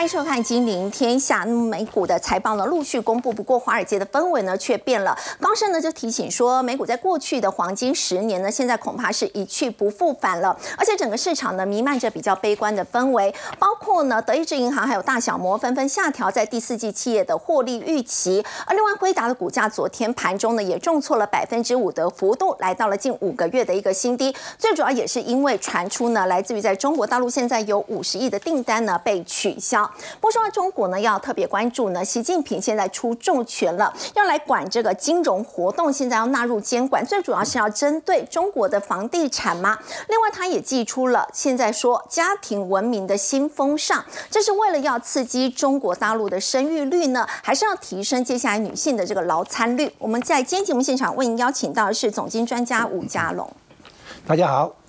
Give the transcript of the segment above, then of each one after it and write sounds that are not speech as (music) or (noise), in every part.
欢迎收看《金陵天下》。那么美股的财报呢陆续公布，不过华尔街的氛围呢却变了。高盛呢就提醒说，美股在过去的黄金十年呢，现在恐怕是一去不复返了。而且整个市场呢弥漫着比较悲观的氛围，包括呢德意志银行还有大小摩纷纷下调在第四季企业的获利预期。而另外辉达的股价昨天盘中呢也重挫了百分之五的幅度，来到了近五个月的一个新低。最主要也是因为传出呢来自于在中国大陆现在有五十亿的订单呢被取消。不说中国呢，要特别关注呢，习近平现在出重拳了，要来管这个金融活动，现在要纳入监管，最主要是要针对中国的房地产吗？另外，他也寄出了现在说家庭文明的新风尚，这是为了要刺激中国大陆的生育率呢，还是要提升接下来女性的这个劳参率？我们在今天节目现场为您邀请到的是总经专家吴家龙，大家好。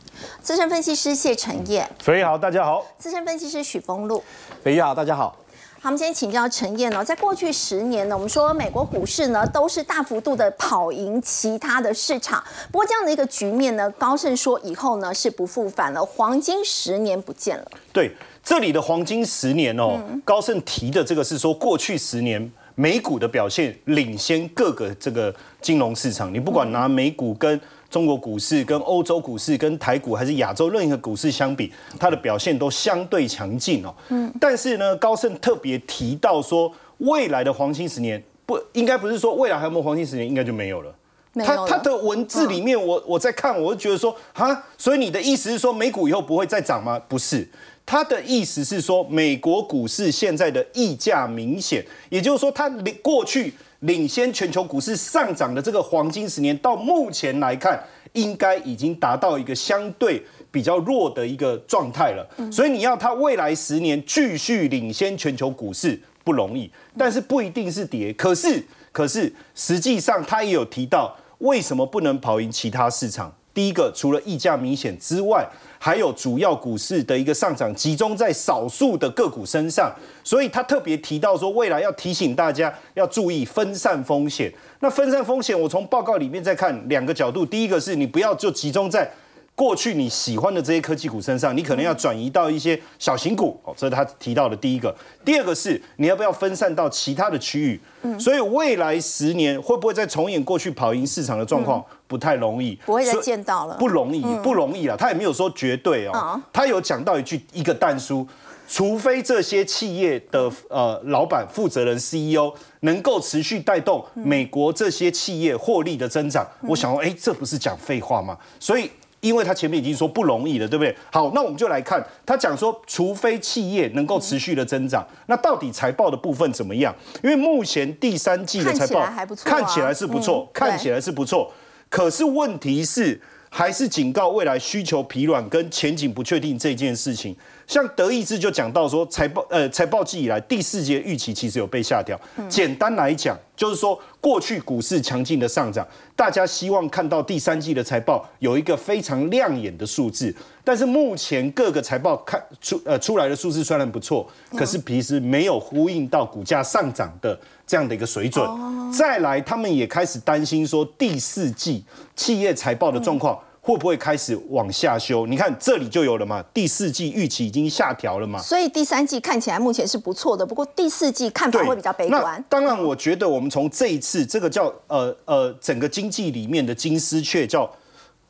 资深分析师谢承业，肥爷好，大家好。资深分析师许峰路，肥爷好，大家好。好，我们先请教陈燕哦，在过去十年呢，我们说美国股市呢都是大幅度的跑赢其他的市场，不过这样的一个局面呢，高盛说以后呢是不复返了，黄金十年不见了。对，这里的黄金十年哦，高盛提的这个是说过去十年美股的表现领先各个这个金融市场，你不管拿美股跟中国股市跟欧洲股市、跟台股还是亚洲任何股市相比，它的表现都相对强劲哦。嗯，但是呢，高盛特别提到说，未来的黄金十年不应该不是说未来还有没有黄金十年，应该就没有了。他他的文字里面，我我在看，我就觉得说，哈，所以你的意思是说，美股以后不会再涨吗？不是，他的意思是说，美国股市现在的溢价明显，也就是说，它过去。领先全球股市上涨的这个黄金十年，到目前来看，应该已经达到一个相对比较弱的一个状态了。所以你要它未来十年继续领先全球股市不容易，但是不一定是跌。可是，可是实际上他也有提到，为什么不能跑赢其他市场？第一个，除了溢价明显之外，还有主要股市的一个上涨集中在少数的个股身上，所以他特别提到说，未来要提醒大家要注意分散风险。那分散风险，我从报告里面再看两个角度，第一个是你不要就集中在。过去你喜欢的这些科技股身上，你可能要转移到一些小型股哦，这是他提到的第一个。第二个是你要不要分散到其他的区域？嗯，所以未来十年会不会再重演过去跑赢市场的状况？不太容易，不会再见到了，不容易，不容易了。他也没有说绝对哦，他有讲到一句一个弹书，除非这些企业的呃老板、负责人、CEO 能够持续带动美国这些企业获利的增长，我想说，哎，这不是讲废话吗？所以。因为他前面已经说不容易了，对不对？好，那我们就来看他讲说，除非企业能够持续的增长，那到底财报的部分怎么样？因为目前第三季的财报看起来是不错，看起来是不错，可是问题是还是警告未来需求疲软跟前景不确定这件事情。像德意志就讲到说，财报呃财报季以来第四节预期其实有被下调。简单来讲，就是说过去股市强劲的上涨，大家希望看到第三季的财报有一个非常亮眼的数字。但是目前各个财报看出呃出来的数字虽然不错，可是其实没有呼应到股价上涨的这样的一个水准。再来，他们也开始担心说第四季企业财报的状况。会不会开始往下修？你看这里就有了嘛，第四季预期已经下调了嘛。所以第三季看起来目前是不错的，不过第四季看法会比较悲观。当然，我觉得我们从这一次这个叫呃呃整个经济里面的金丝雀叫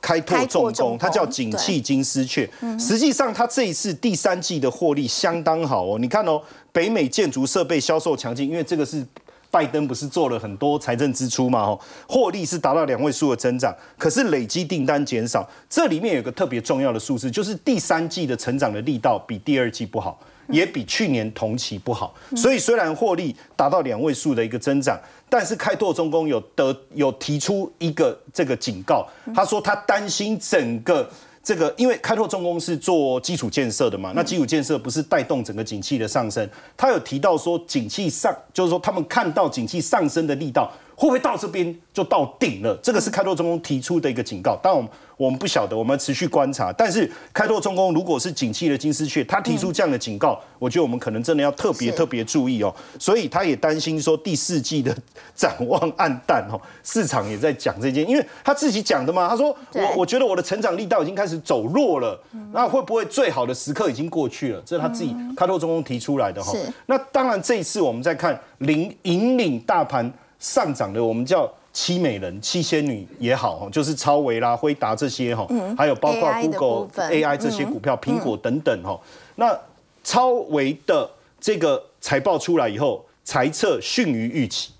开拓重工，它叫景气金丝雀。实际上，它这一次第三季的获利相当好哦。你看哦，北美建筑设备销售强劲，因为这个是。拜登不是做了很多财政支出嘛？哦，获利是达到两位数的增长，可是累积订单减少。这里面有个特别重要的数字，就是第三季的成长的力道比第二季不好，也比去年同期不好。所以虽然获利达到两位数的一个增长，但是开拓中工有得有提出一个这个警告，他说他担心整个。这个因为开拓重工是做基础建设的嘛，那基础建设不是带动整个景气的上升？他有提到说，景气上就是说他们看到景气上升的力道会不会到这边就到顶了？这个是开拓中工提出的一个警告。当然，我们我们不晓得，我们持续观察。但是开拓中工如果是景气的金丝雀，他提出这样的警告，我觉得我们可能真的要特别特别注意哦。所以他也担心说第四季的展望暗淡哦。市场也在讲这件，因为他自己讲的嘛。他说我我觉得我的成长力道已经开始走弱了，那会不会最好的时刻已经过去了？这是他自己开拓中工提出来的哈。那当然这一次我们在看领引领大盘。上涨的我们叫七美人、七仙女也好哈，就是超维啦、辉达这些哈，还有包括 Google、AI 这些股票、苹果等等哈。那超维的这个财报出来以后，财测逊于预期，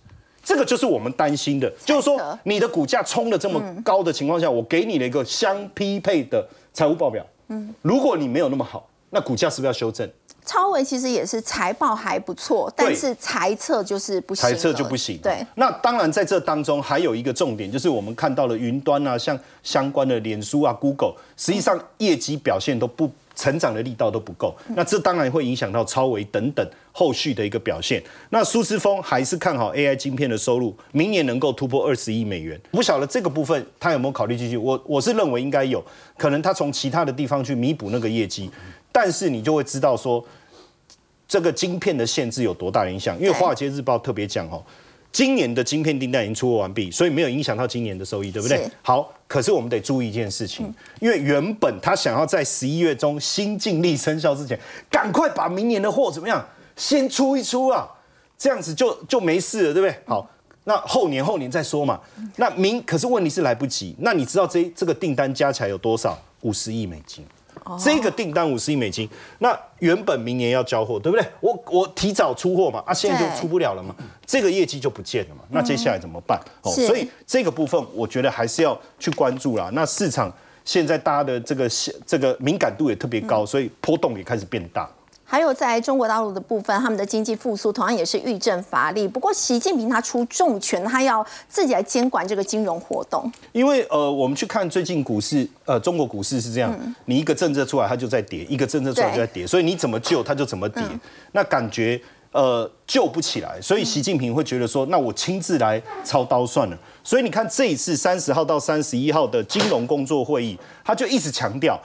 这个就是我们担心的，就是说你的股价冲的这么高的情况下，我给你了一个相匹配的财务报表，嗯，如果你没有那么好，那股价是不是要修正？超维其实也是财报还不错，但是财测就是不行。财测就不行。对。那当然在这当中还有一个重点，就是我们看到了云端啊，像相关的脸书啊、Google，实际上业绩表现都不成长的力道都不够。那这当然会影响到超维等等后续的一个表现。那苏思峰还是看好 AI 晶片的收入，明年能够突破二十亿美元。不晓得这个部分他有没有考虑进去？我我是认为应该有可能，他从其他的地方去弥补那个业绩。但是你就会知道说，这个晶片的限制有多大影响？因为《华尔街日报》特别讲哦，今年的晶片订单已经出货完毕，所以没有影响到今年的收益，对不对？好，可是我们得注意一件事情，因为原本他想要在十一月中新净利生效之前，赶快把明年的货怎么样先出一出啊，这样子就就没事了，对不对？好，那后年后年再说嘛。那明可是问题是来不及。那你知道这这个订单加起来有多少？五十亿美金。这个订单五十亿美金，那原本明年要交货，对不对？我我提早出货嘛，啊，现在就出不了了嘛，这个业绩就不见了嘛，那接下来怎么办？哦，所以这个部分我觉得还是要去关注啦。那市场现在大家的这个这个敏感度也特别高，所以波动也开始变大。还有在中国大陆的部分，他们的经济复苏同样也是遇阵乏力。不过，习近平他出重拳，他要自己来监管这个金融活动。因为呃，我们去看最近股市，呃，中国股市是这样，你一个政策出来，它就在跌；一个政策出来就在跌，所以你怎么救它就怎么跌。那感觉呃救不起来，所以习近平会觉得说，那我亲自来操刀算了。所以你看这一次三十号到三十一号的金融工作会议，他就一直强调。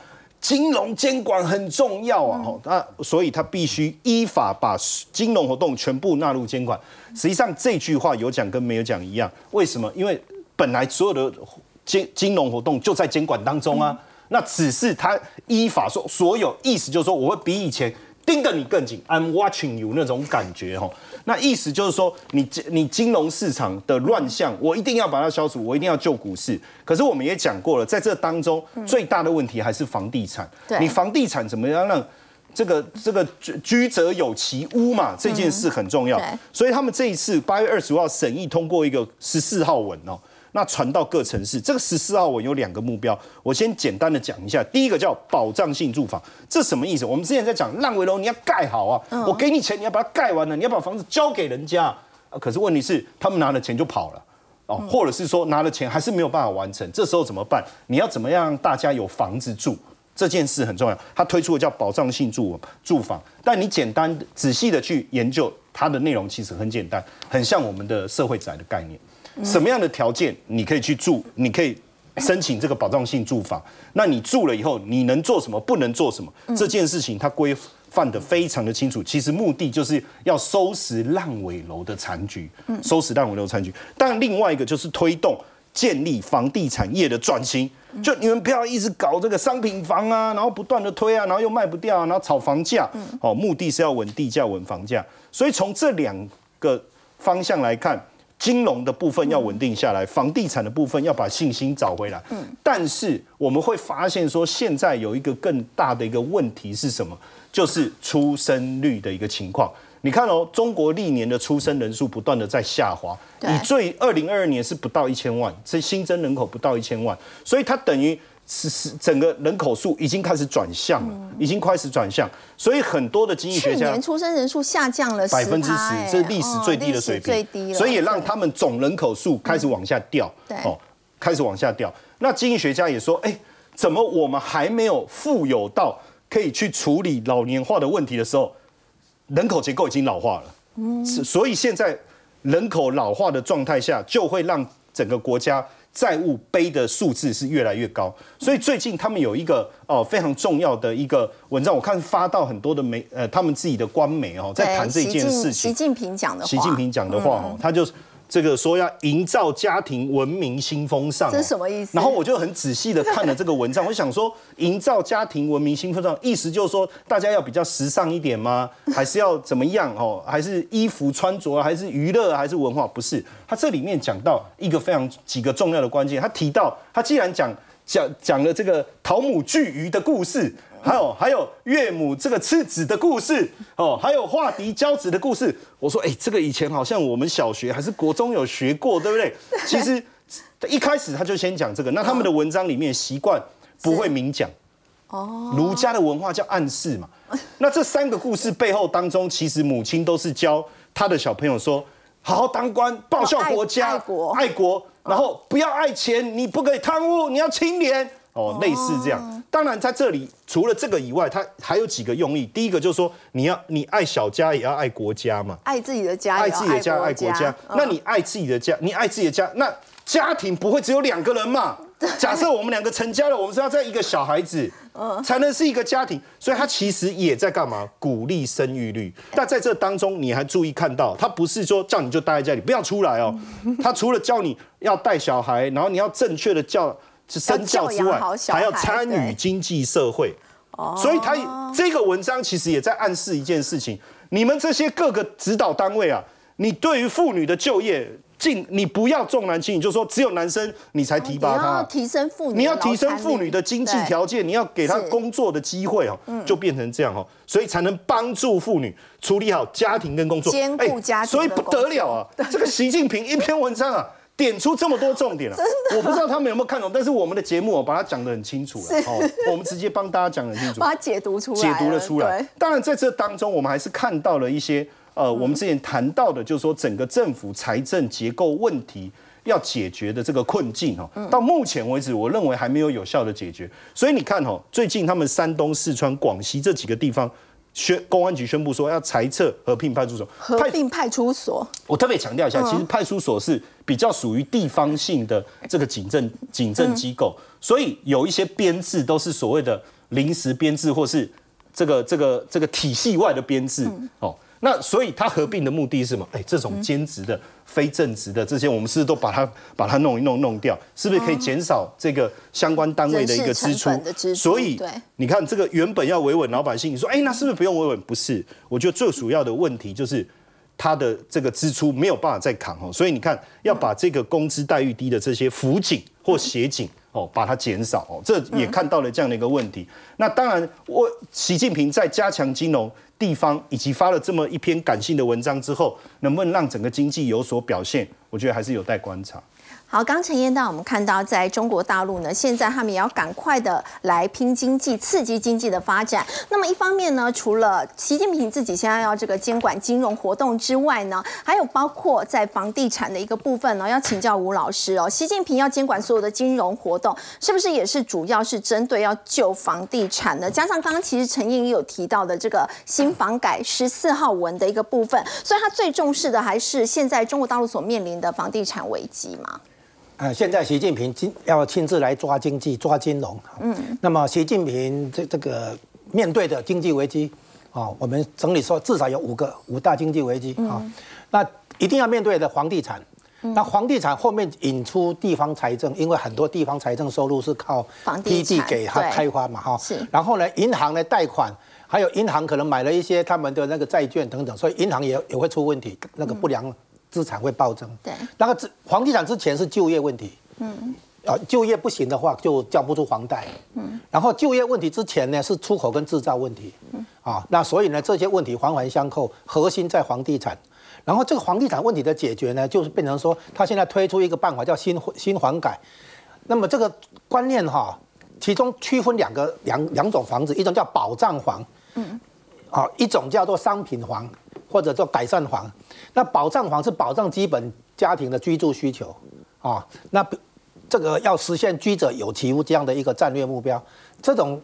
金融监管很重要啊，那所以他必须依法把金融活动全部纳入监管。实际上这句话有讲跟没有讲一样，为什么？因为本来所有的金金融活动就在监管当中啊，那只是他依法说所有，意思就是说我会比以前。盯得你更紧，I'm watching you 那种感觉哈，那意思就是说，你你金融市场的乱象，我一定要把它消除，我一定要救股市。可是我们也讲过了，在这当中最大的问题还是房地产。你房地产怎么样让这个这个居居者有其屋嘛？这件事很重要。所以他们这一次八月二十五号审议通过一个十四号文哦。那传到各城市，这个十四号文有两个目标，我先简单的讲一下。第一个叫保障性住房，这什么意思？我们之前在讲烂尾楼，你要盖好啊，我给你钱，你要把它盖完了，你要把房子交给人家。可是问题是，他们拿了钱就跑了，哦，或者是说拿了钱还是没有办法完成，这时候怎么办？你要怎么样让大家有房子住？这件事很重要。他推出的叫保障性住住房，但你简单仔细的去研究它的内容，其实很简单，很像我们的社会宅的概念。什么样的条件你可以去住？你可以申请这个保障性住房。那你住了以后，你能做什么？不能做什么？这件事情它规范的非常的清楚。其实目的就是要收拾烂尾楼的残局，收拾烂尾楼残局。但另外一个就是推动建立房地产业的转型。就你们不要一直搞这个商品房啊，然后不断的推啊，然后又卖不掉，然后炒房价。哦，目的是要稳地价、稳房价。所以从这两个方向来看。金融的部分要稳定下来，房地产的部分要把信心找回来。嗯，但是我们会发现说，现在有一个更大的一个问题是什么？就是出生率的一个情况。你看哦，中国历年的出生人数不断的在下滑，你最二零二二年是不到一千万，这新增人口不到一千万，所以它等于。是是，整个人口数已经开始转向了，已经开始转向，所以很多的经济学家，去年出生人数下降了百分之十，这是历史最低的水平，所以也让他们总人口数开始往下掉，哦，开始往下掉。那经济学家也说，哎，怎么我们还没有富有到可以去处理老年化的问题的时候，人口结构已经老化了，嗯，所以现在人口老化的状态下，就会让整个国家债务背的数字是越来越高。所以最近他们有一个哦非常重要的一个文章，我看发到很多的媒呃他们自己的官媒哦，在谈这件事情。习近平讲的话，习近平讲的话哦，他就。这个说要营造家庭文明新风尚，这是什么意思？然后我就很仔细的看了这个文章，我想说，营造家庭文明新风尚，意思就是说，大家要比较时尚一点吗？(laughs) 还是要怎么样？哦，还是衣服穿着，还是娱乐，还是文化？不是，他这里面讲到一个非常几个重要的关键，他提到，他既然讲讲讲了这个桃母巨鱼的故事。还有还有岳母这个次子的故事哦，还有化敌交子的故事。我说，哎，这个以前好像我们小学还是国中有学过，对不对？其实一开始他就先讲这个。那他们的文章里面习惯不会明讲哦，儒家的文化叫暗示嘛。(laughs) 那这三个故事背后当中，其实母亲都是教他的小朋友说，好好当官，报效国家，爱国，爱国，然后不要爱钱，你不可以贪污，你要清廉。哦，类似这样。当然，在这里除了这个以外，它还有几个用意。第一个就是说，你要你爱小家，也要爱国家嘛。爱自己的家，爱自己的家，爱国家。那你爱自己的家，你爱自己的家，那家庭不会只有两个人嘛？假设我们两个成家了，我们是要在一个小孩子，才能是一个家庭。所以，他其实也在干嘛？鼓励生育率。但在这当中，你还注意看到，他不是说叫你就待在家里不要出来哦。他除了叫你要带小孩，然后你要正确的教。是身教之外，还要参与经济社会，所以他这个文章其实也在暗示一件事情：你们这些各个指导单位啊，你对于妇女的就业，尽你不要重男轻女，就说只有男生你才提拔他，提升妇女，你要提升妇女的经济条件，你要给她工作的机会哦，就变成这样哦，所以才能帮助妇女处理好家庭跟工作，兼顾家庭，所以不得了啊！这个习近平一篇文章啊。点出这么多重点了，(laughs) 我不知道他们有没有看懂，但是我们的节目我把它讲得很清楚了，哦，我们直接帮大家讲很清楚，把它解读出来，解读了出来。当然在这当中，我们还是看到了一些，呃，我们之前谈到的，就是说整个政府财政结构问题要解决的这个困境，哦，到目前为止，我认为还没有有效的解决。所以你看，哦，最近他们山东、四川、广西这几个地方。宣公安局宣布说要裁撤合并派出所，合并派出所。我特别强调一下，其实派出所是比较属于地方性的这个警政警政机构，所以有一些编制都是所谓的临时编制，或是这个这个这个体系外的编制哦。那所以它合并的目的是什么？哎，这种兼职的。非正职的这些，我们是不是都把它把它弄一弄弄掉？是不是可以减少这个相关单位的一个支出？所以你看，这个原本要维稳老百姓，你说哎，那是不是不用维稳？不是，我觉得最主要的问题就是他的这个支出没有办法再扛哦。所以你看，要把这个工资待遇低的这些辅警或协警哦，把它减少哦，这也看到了这样的一个问题。那当然，我习近平在加强金融。地方以及发了这么一篇感性的文章之后，能不能让整个经济有所表现？我觉得还是有待观察。好，刚陈燕到我们看到，在中国大陆呢，现在他们也要赶快的来拼经济，刺激经济的发展。那么一方面呢，除了习近平自己现在要这个监管金融活动之外呢，还有包括在房地产的一个部分呢，要请教吴老师哦。习近平要监管所有的金融活动，是不是也是主要是针对要救房地产呢？加上刚刚其实陈燕也有提到的这个新房改十四号文的一个部分，所以他最重视的还是现在中国大陆所面临的房地产危机嘛？呃，现在习近平亲要亲自来抓经济、抓金融。嗯，那么习近平这这个面对的经济危机，啊，我们整理说至少有五个五大经济危机啊。那一定要面对的房地产，那房地产后面引出地方财政，因为很多地方财政收入是靠地地给他开发嘛，哈。是。然后呢，银行的贷款，还有银行可能买了一些他们的那个债券等等，所以银行也也会出问题，那个不良。资产会暴增，对，那个房地产之前是就业问题，嗯，啊，就业不行的话就交不出房贷，嗯，然后就业问题之前呢是出口跟制造问题，嗯，啊，那所以呢这些问题环环相扣，核心在房地产，然后这个房地产问题的解决呢，就是变成说他现在推出一个办法叫新新房改，那么这个观念哈，其中区分两个两两种房子，一种叫保障房，嗯，啊，一种叫做商品房或者做改善房。那保障房是保障基本家庭的居住需求，啊，那这个要实现居者有其屋这样的一个战略目标，这种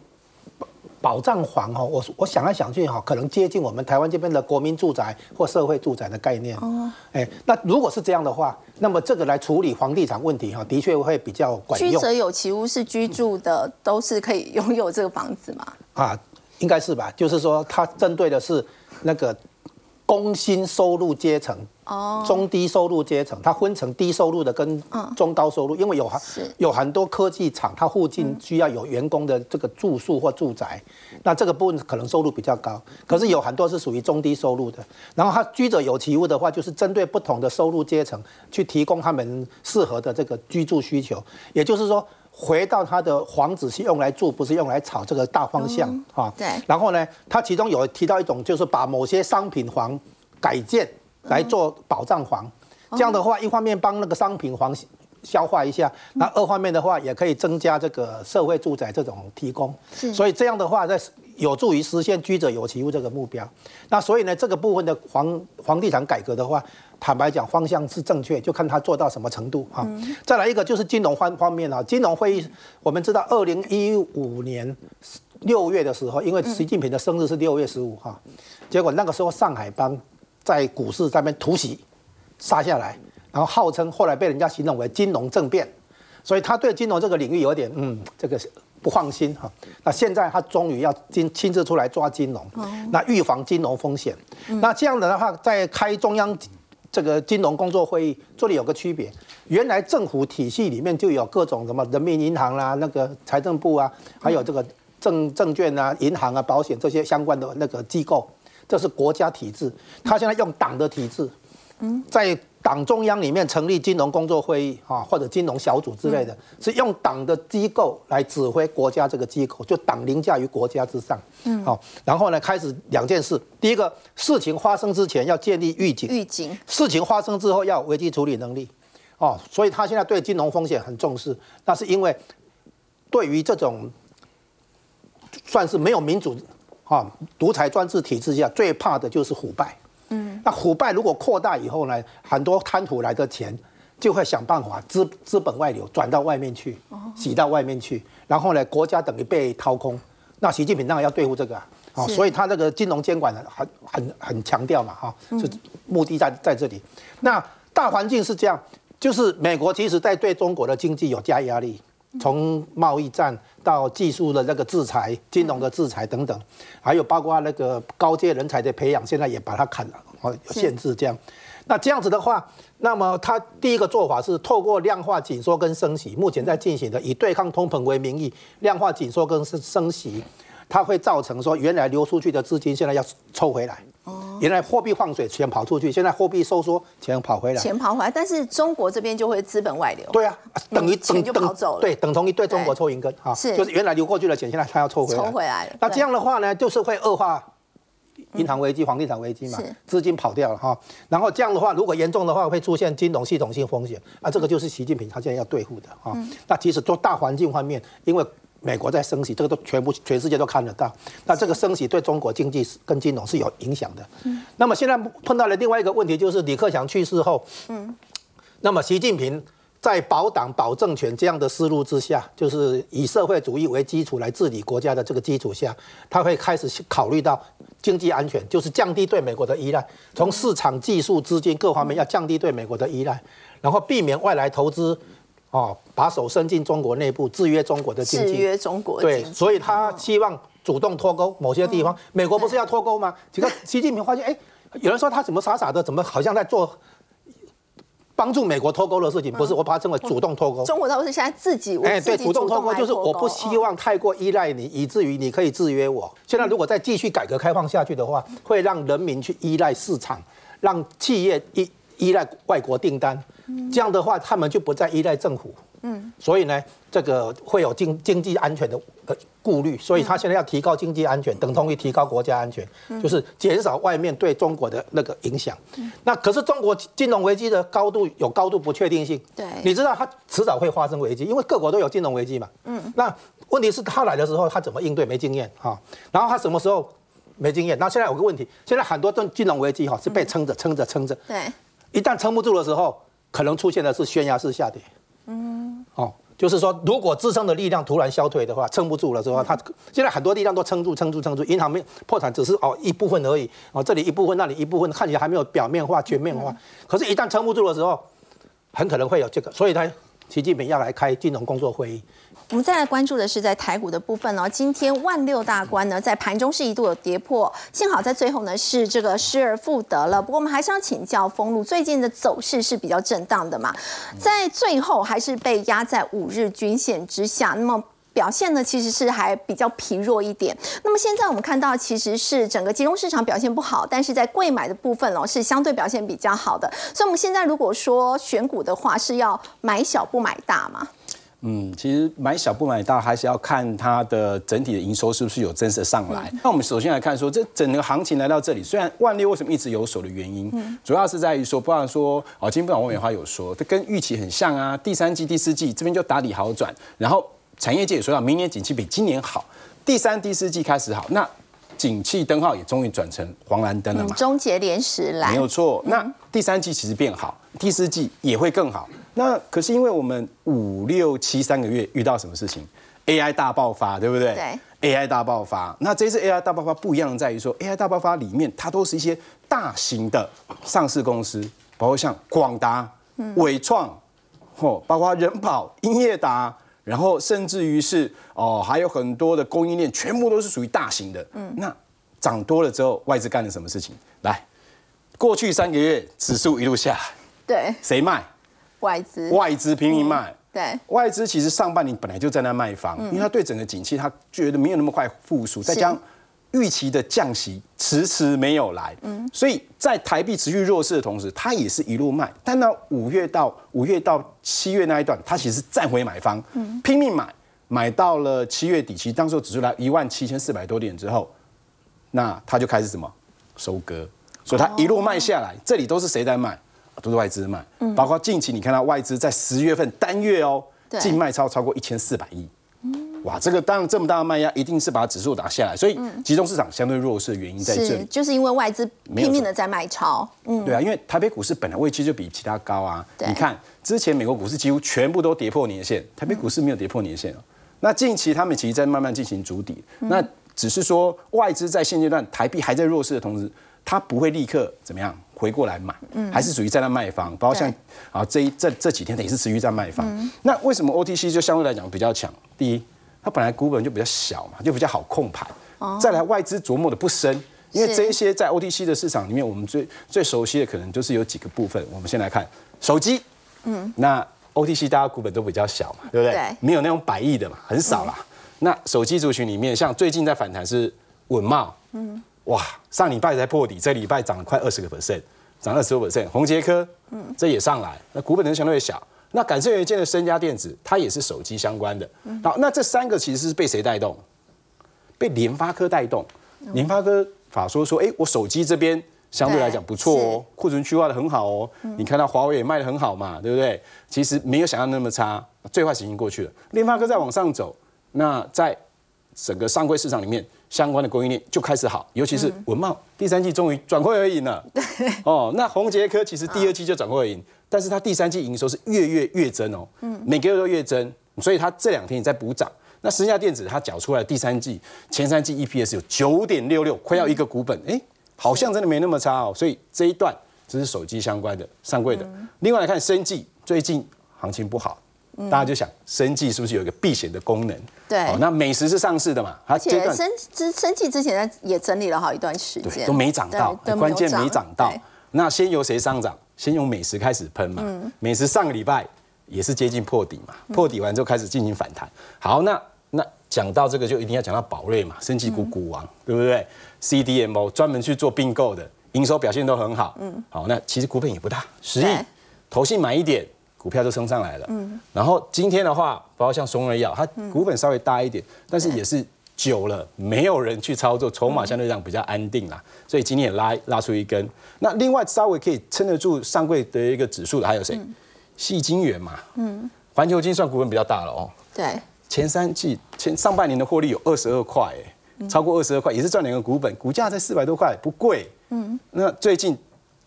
保障房哈，我我想来想去哈，可能接近我们台湾这边的国民住宅或社会住宅的概念。哦，哎，那如果是这样的话，那么这个来处理房地产问题哈，的确会比较管用。居者有其屋是居住的，都是可以拥有这个房子吗？啊，应该是吧。就是说，它针对的是那个工薪收入阶层。哦，中低收入阶层，它分成低收入的跟中高收入，因为有很有很多科技厂，它附近需要有员工的这个住宿或住宅，那这个部分可能收入比较高。可是有很多是属于中低收入的，然后它居者有其屋的话，就是针对不同的收入阶层去提供他们适合的这个居住需求。也就是说，回到他的房子是用来住，不是用来炒这个大方向啊。对。然后呢，他其中有提到一种，就是把某些商品房改建。来做保障房，这样的话，一方面帮那个商品房消化一下，那二方面的话，也可以增加这个社会住宅这种提供。所以这样的话，在有助于实现居者有其屋这个目标。那所以呢，这个部分的房房地产改革的话，坦白讲方向是正确，就看他做到什么程度哈。再来一个就是金融方方面啊，金融会议我们知道，二零一五年六月的时候，因为习近平的生日是六月十五号，结果那个时候上海帮。在股市上面突袭杀下来，然后号称后来被人家形容为金融政变，所以他对金融这个领域有点嗯这个不放心哈。那现在他终于要亲亲自出来抓金融，那预防金融风险。那这样的话，在开中央这个金融工作会议，这里有个区别，原来政府体系里面就有各种什么人民银行啦、那个财政部啊，还有这个证证券啊、银行啊、保险这些相关的那个机构。这是国家体制，他现在用党的体制，在党中央里面成立金融工作会议啊，或者金融小组之类的，是用党的机构来指挥国家这个机构，就党凌驾于国家之上。嗯，好，然后呢，开始两件事，第一个事情发生之前要建立预警，预警；事情发生之后要危机处理能力。哦，所以他现在对金融风险很重视，那是因为对于这种算是没有民主。啊，独裁专制体制下最怕的就是腐败。嗯，那腐败如果扩大以后呢，很多贪腐来的钱就会想办法资资本外流，转到外面去，洗到外面去，然后呢，国家等于被掏空。那习近平当然要对付这个啊，所以他这个金融监管很很很强调嘛，哈，是目的在在这里。那大环境是这样，就是美国其实在对中国的经济有加压力。从贸易战到技术的那个制裁、金融的制裁等等，还有包括那个高阶人才的培养，现在也把它砍了，哦，限制这样。那这样子的话，那么他第一个做法是透过量化紧缩跟升息，目前在进行的，以对抗通膨为名义，量化紧缩跟升升息，它会造成说原来流出去的资金现在要抽回来。哦，原来货币放水，钱跑出去，现在货币收缩，钱跑回来。钱跑回来，但是中国这边就会资本外流。对啊，等于等就跑走了。对，等同于对中国抽银根啊，是，就是原来流过去的钱，现在他要抽回来。抽回来了。那这样的话呢，就是会恶化银行危机、房地产危机嘛，资金跑掉了哈。然后这样的话，如果严重的话，会出现金融系统性风险啊，这个就是习近平他现在要对付的啊。那其实做大环境方面，因为。美国在升息，这个都全部全世界都看得到。那这个升息对中国经济跟金融是有影响的。嗯。那么现在碰到了另外一个问题，就是李克强去世后，嗯。那么习近平在保党保政权这样的思路之下，就是以社会主义为基础来治理国家的这个基础下，他会开始考虑到经济安全，就是降低对美国的依赖，从市场、技术、资金各方面要降低对美国的依赖，然后避免外来投资。哦，把手伸进中国内部，制约中国的经济，制约中国对，所以他希望主动脱钩某些地方。美国不是要脱钩吗？(laughs) 结果习近平发现，哎，有人说他怎么傻傻的，怎么好像在做帮助美国脱钩的事情？不是，我把它称为主动脱钩。中国倒是现在自己，哎，对，主动脱钩就是我不希望太过依赖你，以至于你可以制约我。现在如果再继续改革开放下去的话，会让人民去依赖市场，让企业依依赖外国订单。这样的话，他们就不再依赖政府。嗯，所以呢，这个会有经经济安全的呃顾虑，所以他现在要提高经济安全，等同于提高国家安全，就是减少外面对中国的那个影响。那可是中国金融危机的高度有高度不确定性。对，你知道它迟早会发生危机，因为各国都有金融危机嘛。嗯，那问题是他来的时候他怎么应对没经验哈，然后他什么时候没经验？那现在有个问题，现在很多这金融危机哈是被撑着撑着撑着。对，一旦撑不住的时候。可能出现的是悬崖式下跌，嗯，哦，就是说，如果支撑的力量突然消退的话，撑不住了之后，它现在很多力量都撑住、撑住、撑住，银行没破产只是哦一部分而已，哦这里一部分，那里一部分，看起来还没有表面化、全面化。可是，一旦撑不住的时候，很可能会有这个，所以他习近平要来开金融工作会议。我们再来关注的是在台股的部分哦。今天万六大关呢，在盘中是一度有跌破，幸好在最后呢是这个失而复得了。不过我们还是要请教封路，最近的走势是比较震荡的嘛，在最后还是被压在五日均线之下。那么表现呢，其实是还比较疲弱一点。那么现在我们看到，其实是整个金融市场表现不好，但是在贵买的部分哦，是相对表现比较好的。所以我们现在如果说选股的话，是要买小不买大嘛？嗯，其实买小不买大，还是要看它的整体的营收是不是有真实上来。那我们首先来看说，这整个行情来到这里，虽然万六为什么一直有手的原因，主要是在于说，不然说哦，今天不管王美花有说，这跟预期很像啊。第三季、第四季这边就打底好转，然后产业界也说到，明年景气比今年好，第三、第四季开始好，那景气灯号也终于转成黄蓝灯了嘛？终结连时来，没有错。那第三季其实变好，第四季也会更好。那可是因为我们五六七三个月遇到什么事情？AI 大爆发，对不对？对。AI 大爆发，那这次 AI 大爆发不一样在于说，AI 大爆发里面它都是一些大型的上市公司，包括像广达、伟创，或包括人保、英业达，然后甚至于是哦，还有很多的供应链，全部都是属于大型的。嗯。那涨多了之后，外资干了什么事情？来，过去三个月指数一路下来，对，谁卖？外资。外资拼命卖，对。外资其实上半年本来就在那卖房，因为他对整个景气他觉得没有那么快复苏，再加上预期的降息迟迟没有来，嗯，所以在台币持续弱势的同时，他也是一路卖。但到五月到五月到七月那一段，他其实站回买方，嗯，拼命买，买到了七月底，其实当时指数来一万七千四百多点之后，那他就开始什么？收割，所以他一路卖下来，这里都是谁在卖？都是外资卖，包括近期你看到外资在十月份单月哦，净卖超超过一千四百亿，哇，这个当然这么大的卖压，一定是把指数打下来，所以集中市场相对弱势的原因在这里，就是因为外资拼命的在卖超，嗯，对啊，因为台北股市本来位置就比其他高啊，你看之前美国股市几乎全部都跌破年线，台北股市没有跌破年线哦，那近期他们其实在慢慢进行筑底，那只是说外资在现阶段台币还在弱势的同时，它不会立刻怎么样。回过来买，还是属于在那卖方，包括像啊这一这这几天也是持续在卖方。那为什么 OTC 就相对来讲比较强？第一，它本来股本就比较小嘛，就比较好控盘。再来，外资琢磨的不深，因为这一些在 OTC 的市场里面，我们最最熟悉的可能就是有几个部分。我们先来看手机，嗯，那 OTC 大家股本都比较小嘛，对不对？没有那种百亿的嘛，很少啦。那手机族群里面，像最近在反弹是稳茂，嗯，哇，上礼拜才破底，这礼拜涨了快二十个 percent。涨二十五 percent，红杰科，嗯，这也上来，那股本能相对小。那感测元件的身家电子，它也是手机相关的。好，那这三个其实是被谁带动？被联发科带动。联发科法说说，哎，我手机这边相对来讲不错哦，库存去化的很好哦。你看到华为也卖的很好嘛，对不对？其实没有想象那么差，最坏情形过去了。联发科再往上走，那在整个上柜市场里面。相关的供应链就开始好，尤其是文茂第三季终于转亏为盈了。(laughs) 对，哦，那宏杰科其实第二季就转亏为盈，但是它第三季营收是月月月增哦，嗯，每个月都月增，所以它这两天也在补涨。那十家电子它缴出来第三季前三季 EPS 有九点六六，快要一个股本，哎，好像真的没那么差哦。所以这一段只是手机相关的上柜的。另外来看生技，最近行情不好。大家就想，生计是不是有一个避险的功能？对，那美食是上市的嘛？而且生之生计之前也整理了好一段时间，都没涨到，关键没涨到。那先由谁上涨？先用美食开始喷嘛。美食上个礼拜也是接近破底嘛，破底完之后开始进行反弹。好，那那讲到这个就一定要讲到宝瑞嘛，生技股股王，对不对？CDMO 专门去做并购的，营收表现都很好。嗯，好，那其实股本也不大，十亿，投信买一点。股票就升上来了，嗯，然后今天的话，包括像松瑞药，它股本稍微大一点，但是也是久了没有人去操作，筹码相对上比较安定啦，所以今天也拉拉出一根。那另外稍微可以撑得住上柜的一个指数的还有谁？细金元嘛，嗯，环球金算股本比较大了哦，对，前三季前上半年的获利有二十二块，哎，超过二十二块，也是赚两个股本，股价在四百多块，不贵，嗯，那最近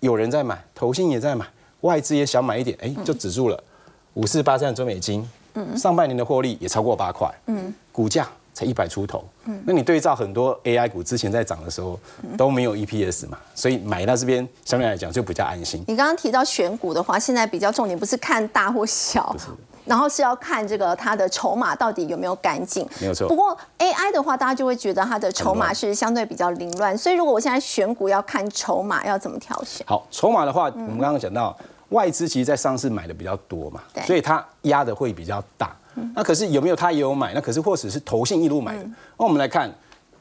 有人在买，投信也在买。外资也想买一点，哎，就止住了。五四八三的中美金上半年的获利也超过八块，嗯，股价才一百出头，嗯，那你对照很多 AI 股之前在涨的时候都没有 EPS 嘛，所以买到这边相对来讲就比较安心。你刚刚提到选股的话，现在比较重点不是看大或小。然后是要看这个它的筹码到底有没有干净，没有错。不过 AI 的话，大家就会觉得它的筹码是相对比较凌乱，所以如果我现在选股要看筹码，要怎么挑选？好，筹码的话，我们刚刚讲到外资其实在上市买的比较多嘛，所以它压的会比较大。那可是有没有他也有买？那可是或者是投信一路买的。那我们来看，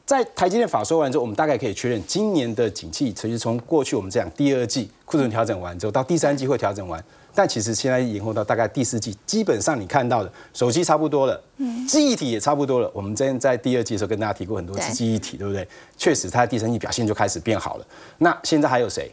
在台积电法说完之后，我们大概可以确认今年的景气，其实从过去我们讲第二季库存调整完之后，到第三季会调整完。但其实现在延后到大概第四季，基本上你看到的手机差不多了，记忆体也差不多了。我们之前在第二季的时候跟大家提过很多次记忆体，对不对？确实，它的第三季表现就开始变好了。那现在还有谁？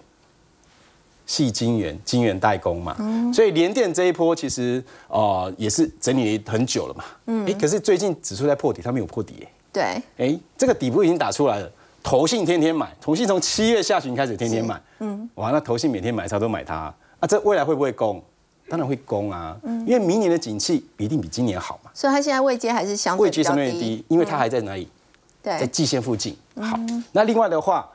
细晶圆、晶圆代工嘛。所以联电这一波其实呃也是整理很久了嘛。嗯。哎，可是最近指数在破底，它没有破底。对。哎，这个底部已经打出来了。投信天天买，投信从七月下旬开始天天买。嗯。哇，那投信每天买超都买它。啊，这未来会不会攻？当然会攻啊，因为明年的景气一定比今年好嘛。所以它现在位阶还是相对位阶相对低，因为它还在哪里？对，在季线附近。好，那另外的话，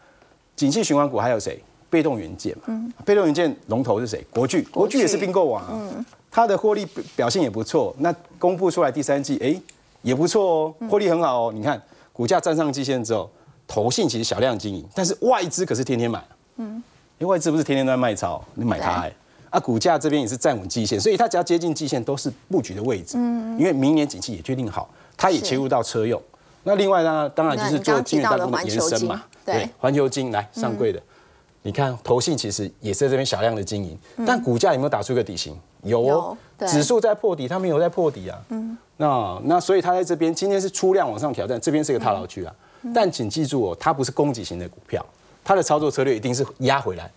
景气循环股还有谁？被动元件嘛。嗯。被动元件龙头是谁？国巨，国巨也是并购网啊。嗯。它的获利表现也不错，那公布出来第三季，哎，也不错哦，获利很好哦。你看股价站上季线之后，投信其实小量经营，但是外资可是天天买。嗯。因为外资不是天天都在卖超，你买它哎，啊，股价这边也是站稳季线，所以它只要接近季线都是布局的位置。嗯，因为明年景气也确定好，它也切入到车用。那另外呢，当然就是做金融代工的延伸嘛。对，环球金来上柜的，你看投信其实也是在这边小量的经营，但股价有没有打出一个底型？有哦，指数在破底，它没有在破底啊。嗯，那那所以它在这边今天是出量往上挑战，这边是一个套牢区啊。但请记住哦，它不是供给型的股票。它的操作策略一定是压回来，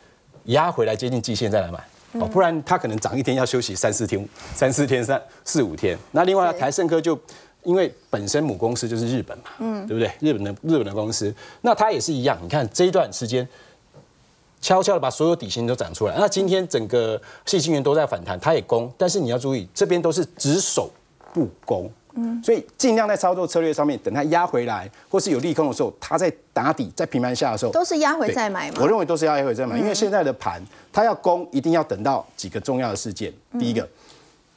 压回来接近季线再来买哦，不然它可能涨一天要休息三四天，三四天三四五天。那另外台盛科就因为本身母公司就是日本嘛，嗯，对不对？日本的日本的公司，那它也是一样。你看这一段时间，悄悄的把所有底薪都涨出来。那今天整个细晶元都在反弹，它也攻，但是你要注意，这边都是只守不攻。嗯，所以尽量在操作策略上面，等它压回来，或是有利空的时候，它在打底，在平盘下的时候，都是压回再买吗？我认为都是压回再买，因为现在的盘，它要攻，一定要等到几个重要的事件。第一个，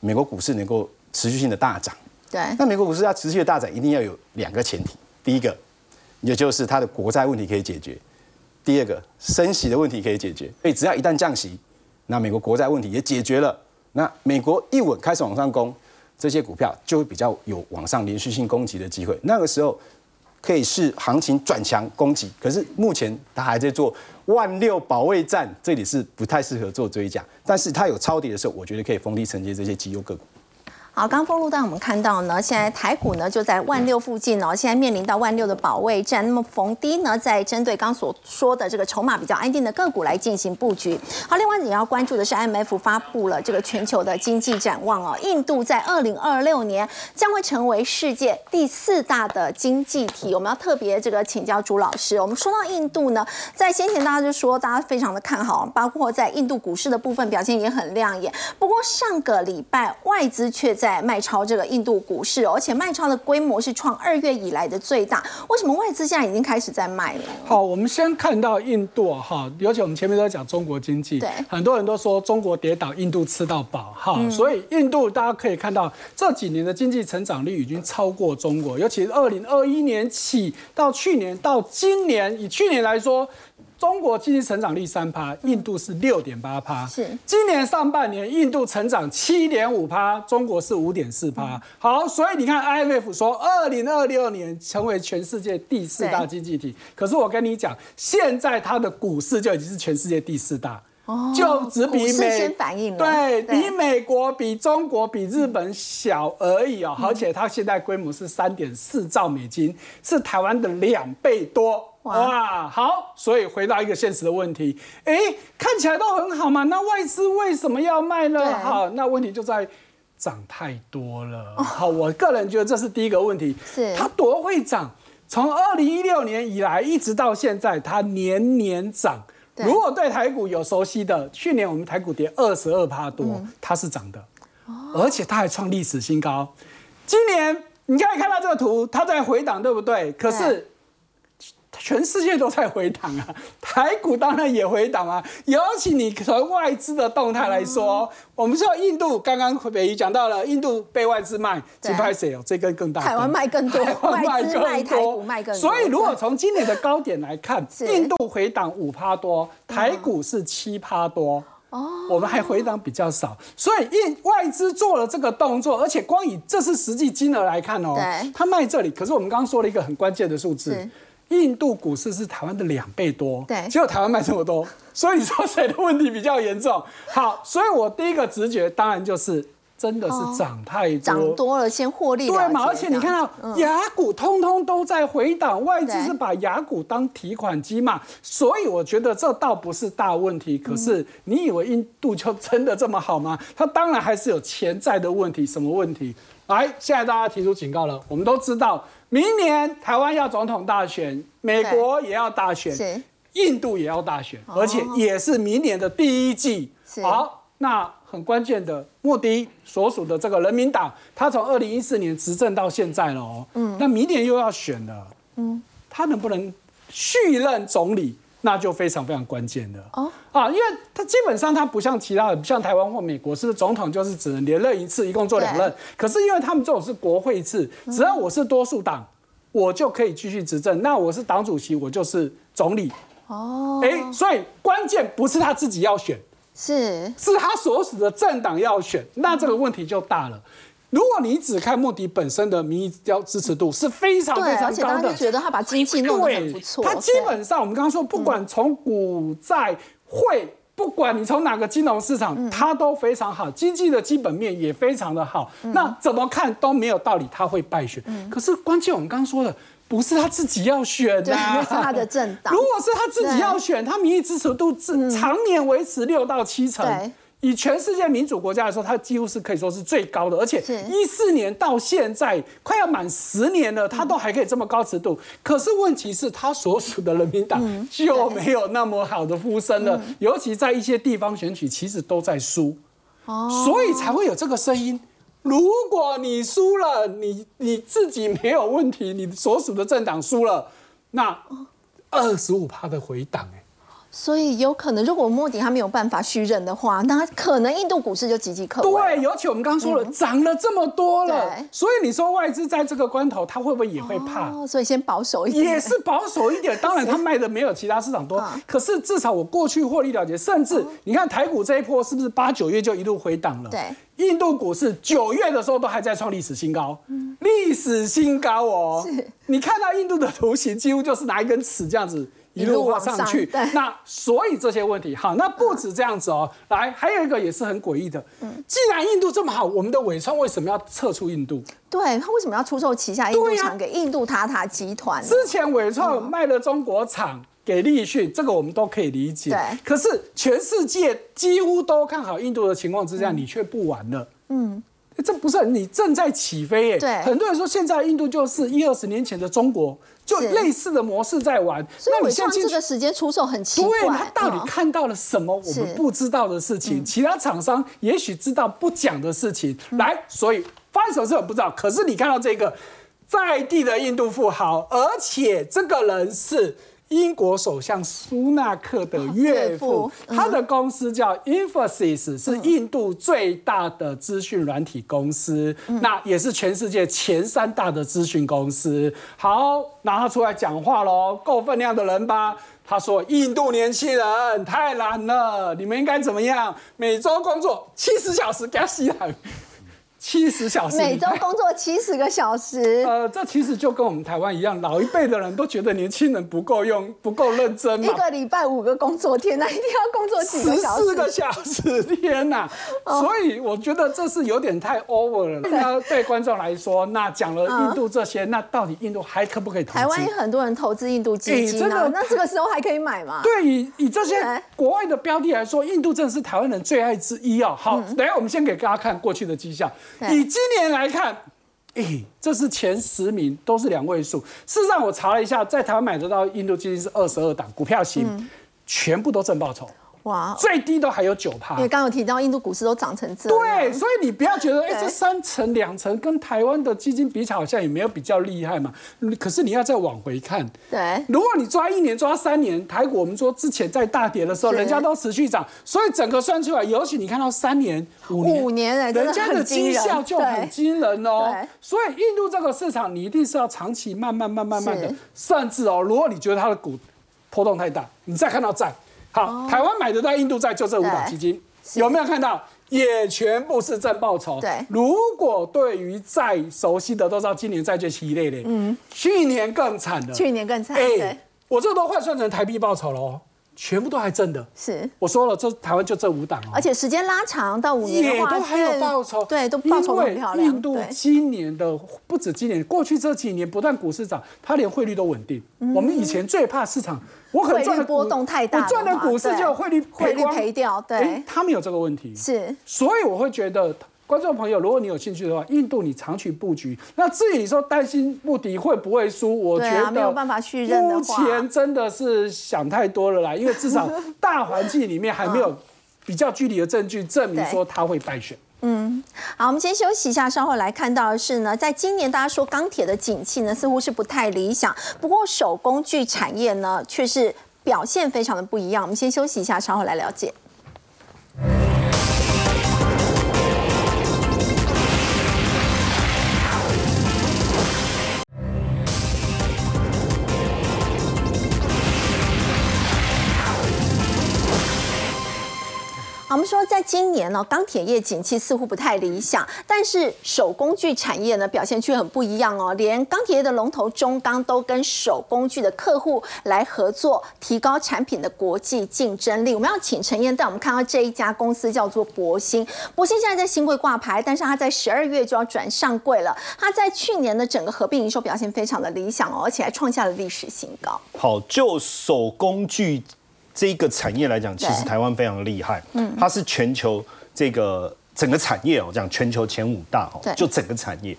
美国股市能够持续性的大涨。对。那美国股市要持续的大涨，一定要有两个前提。第一个，也就是它的国债问题可以解决；第二个，升息的问题可以解决。所以只要一旦降息，那美国国债问题也解决了，那美国一稳开始往上攻。这些股票就会比较有往上连续性攻击的机会，那个时候可以是行情转强攻击。可是目前它还在做万六保卫战，这里是不太适合做追加。但是它有超跌的时候，我觉得可以逢低承接这些绩优个股。好，刚封路段我们看到呢，现在台股呢就在万六附近哦，现在面临到万六的保卫战。那么逢低呢，在针对刚所说的这个筹码比较安定的个股来进行布局。好，另外你要关注的是，IMF 发布了这个全球的经济展望哦，印度在二零二六年将会成为世界第四大的经济体。我们要特别这个请教朱老师。我们说到印度呢，在先前大家就说大家非常的看好，包括在印度股市的部分表现也很亮眼。不过上个礼拜外资却在卖超这个印度股市，而且卖超的规模是创二月以来的最大。为什么外资现在已经开始在卖了？好，我们先看到印度哈，尤其我们前面都在讲中国经济，对，很多人都说中国跌倒，印度吃到饱哈，所以印度大家可以看到这几年的经济成长率已经超过中国，尤其是二零二一年起到去年到今年，以去年来说。中国经济成长率三趴，印度是六点八趴。是今年上半年，印度成长七点五趴，中国是五点四趴。好，所以你看，IMF 说二零二六年成为全世界第四大经济体。可是我跟你讲，现在它的股市就已经是全世界第四大，就只比美对比美国、比中国、比日本小而已哦。而且它现在规模是三点四兆美金，是台湾的两倍多。哇，好，所以回到一个现实的问题，哎，看起来都很好嘛，那外资为什么要卖呢？好，那问题就在涨太多了。好，我个人觉得这是第一个问题，是它多会涨，从二零一六年以来一直到现在，它年年涨。如果对台股有熟悉的，去年我们台股跌二十二趴多，它是涨的。而且它还创历史新高。今年你可以看到这个图，它在回档，对不对？可是。全世界都在回档啊，(laughs) 台股当然也回档啊。尤其你从外资的动态来说，我们说印度刚刚北瑜讲到了，印度被外资卖，只拍谁哦？这根更大。台湾卖更多，(laughs) 外资卖台股卖更多。所以如果从今年的高点来看，印度回档五趴多，台股是七趴多。哦，我们还回档比较少，所以印外资做了这个动作，而且光以这是实际金额来看哦，他卖这里，可是我们刚刚说了一个很关键的数字。印度股市是台湾的两倍多，对，只有台湾卖这么多，所以你说谁的问题比较严重？好，所以我第一个直觉当然就是真的是涨太多，涨多了先获利，对嘛？而且你看到雅股通通都在回档，外资是把雅股当提款机嘛，所以我觉得这倒不是大问题。可是你以为印度就真的这么好吗？它当然还是有潜在的问题，什么问题？来，现在大家提出警告了，我们都知道。明年台湾要总统大选，美国也要大选，印度也要大选，而且也是明年的第一季。好，那很关键的，莫迪所属的这个人民党，他从二零一四年执政到现在了哦，嗯，那明年又要选了，嗯，他能不能续任总理？那就非常非常关键的哦啊，因为他基本上他不像其他的，不像台湾或美国，是总统就是只能连任一次，一共做两任。可是因为他们这种是国会制，只要我是多数党，我就可以继续执政。那我是党主席，我就是总理。哦，哎，所以关键不是他自己要选，是是他所属的政党要选，那这个问题就大了。如果你只看莫迪本身的民意要支持度是非常非常高的，觉得他把经济弄得很不错。他基本上我们刚刚说，不管从股债汇，不管你从哪个金融市场，他都非常好，经济的基本面也非常的好。那怎么看都没有道理他会败选。可是关键我们刚刚说的，不是他自己要选的，是他的政党。(laughs) 如果是他自己要选，他民意支持度是常年维持六到七成。以全世界民主国家来说，它几乎是可以说是最高的，而且一四年到现在快要满十年了，它都还可以这么高尺度。可是问题是，它所属的人民党就没有那么好的呼声了，尤其在一些地方选举，其实都在输，所以才会有这个声音。如果你输了，你你自己没有问题，你所属的政党输了，那二十五趴的回档，哎。所以有可能，如果莫迪他没有办法续任的话，那可能印度股市就岌岌可危。对，尤其我们刚刚说了，涨了这么多了，所以你说外资在这个关头，他会不会也会怕？所以先保守一点。也是保守一点。(laughs) 当然，他卖的没有其他市场多，可是至少我过去获利了结，甚至你看台股这一波是不是八九月就一路回档了？对。印度股市九月的时候都还在创历史新高，历史新高哦。是。你看到印度的图形，几乎就是拿一根尺这样子。一路往上去，那所以这些问题好，那不止这样子哦。来，还有一个也是很诡异的，既然印度这么好，我们的伟创为什么要撤出印度？对他为什么要出售旗下印度厂给印度塔塔集团？之前伟创卖了中国厂给立讯，这个我们都可以理解。对，可是全世界几乎都看好印度的情况之下，你却不玩了。嗯。这不是你正在起飞耶？对，很多人说现在印度就是一二十年前的中国，就类似的模式在玩。所以，我像这个时间出售很奇怪。对，他到底看到了什么我们不知道的事情？其他厂商也许知道不讲的事情。来，所以发生什么事我不知道。可是你看到这个在地的印度富豪，而且这个人是。英国首相苏纳克的岳父，他的公司叫 Infosys，是印度最大的资讯软体公司，那也是全世界前三大的资讯公司。好，拿他出来讲话喽，够分量的人吧？他说：“印度年轻人太懒了，你们应该怎么样？每周工作七十小时，加西来。”七十小时，每周工作七十个小时。(laughs) 呃，这其实就跟我们台湾一样，老一辈的人都觉得年轻人不够用，不够认真嘛。一个礼拜五个工作天，那一定要工作几个小时？十四个小时，天哪！(laughs) 所以我觉得这是有点太 over 了。(laughs) 那对观众来说，那讲了印度这些，那到底印度还可不可以投资？台湾有很多人投资印度基金啊，那这个时候还可以买吗？对，以以这些国外的标的来说，印度真的是台湾人最爱之一哦。好，等下我们先给大家看过去的绩效。以今年来看，咦，这是前十名都是两位数。事实上，我查了一下，在台湾买得到印度基金是二十二档股票型，全部都正报酬。哇，最低都还有九趴。因为刚刚有提到印度股市都涨成这样，对，所以你不要觉得哎，对这三成两成跟台湾的基金比起来好像也没有比较厉害嘛。你可是你要再往回看，对，如果你抓一年抓三年，台股我们说之前在大跌的时候，人家都持续涨，所以整个算出来，尤其你看到三年、五年，五年人家的绩效就很对惊人哦。对。所以印度这个市场，你一定是要长期慢慢、慢慢、慢慢的是，甚至哦，如果你觉得它的股波动太大，你再看到债，好，台湾买得到印度债就这五档基金，有没有看到？也全部是正报酬。对。如果对于债熟悉的都知道，今年债券期一类的，嗯，去年更惨了，去年更惨，哎对，我这都换算成台币报酬了哦，全部都还正的。是。我说了，这台湾就这五档哦，而且时间拉长到五年都还有报酬，对，都报酬得很漂亮。印度对今年的不止今年，过去这几年不但股市涨，它连汇率都稳定。我们以前最怕市场，我可能赚的波动太大的我赚的股市就有汇率汇率赔掉对哎他们有这个问题，是所以我会觉得。观众朋友，如果你有兴趣的话，印度你长期布局。那至于你说担心穆迪会不会输，我觉得没有办法去认的目前真的是想太多了啦，因为至少 (laughs) 大环境里面还没有比较具体的证据证明对说他会败选。嗯好，我们先休息一下，稍后来看到的是呢，在今年大家说钢铁的景气呢似乎是不太理想，不过手工具产业呢却是表现非常的不一样。我们先休息一下，稍后来了解。我们说，在今年呢，钢铁业景气似乎不太理想，但是手工具产业呢表现却很不一样哦。连钢铁业的龙头中钢都跟手工具的客户来合作，提高产品的国际竞争力。我们要请陈燕带我们看到这一家公司叫做博兴，博兴现在在新贵挂牌，但是它在十二月就要转上柜了。它在去年的整个合并营收表现非常的理想哦，而且还创下了历史新高。好，就手工具这个产业来讲，其实台湾非常厉害，嗯，它是全球这个整个产业哦，讲全球前五大哦，就整个产业。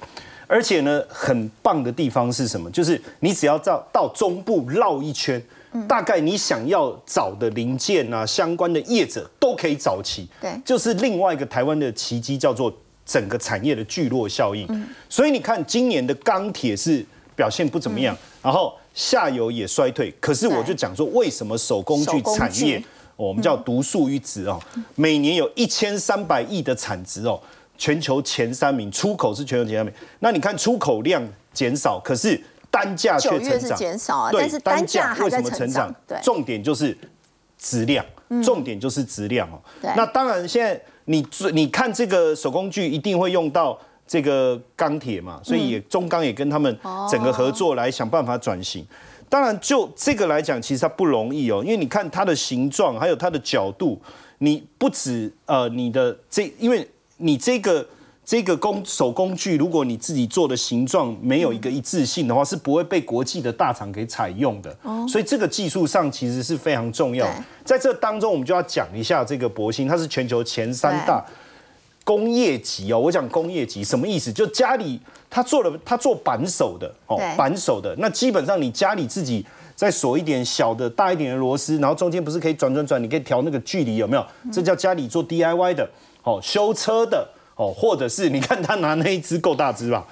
而且呢，很棒的地方是什么？就是你只要到到中部绕一圈，嗯大概你想要找的零件啊，相关的业者都可以找齐。对就是另外一个台湾的奇迹，叫做整个产业的聚落效应。嗯所以你看，今年的钢铁是表现不怎么样，然后下游也衰退。可是我就讲说，为什么手工具产业具，我们叫独树一帜哦，每年有一千三百亿的产值哦，全球前三名，出口是全球前三名。那你看出口量减少，可是单价却成长，减少啊，对但是单价为什么成长。？对，重点就是质量，重点就是质量哦。那当然，现在你你看这个手工具一定会用到这个钢铁嘛，所以也中钢也跟他们整个合作来想办法转型。当然，就这个来讲，其实它不容易哦，因为你看它的形状，还有它的角度，你不止呃你的这，因为你这个这个工手工具，如果你自己做的形状没有一个一致性的话，是不会被国际的大厂给采用的。所以这个技术上其实是非常重要对。在这当中，我们就要讲一下这个博兴，它是全球前三大。工业级哦，我讲工业级什么意思？就家里他做了，他做扳手的哦对，扳手的。那基本上你家里自己再锁一点小的、大一点的螺丝，然后中间不是可以转转转，你可以调那个距离，有没有？这叫家里做 DIY 的哦，修车的哦，或者是你看他拿那一只够大只吧？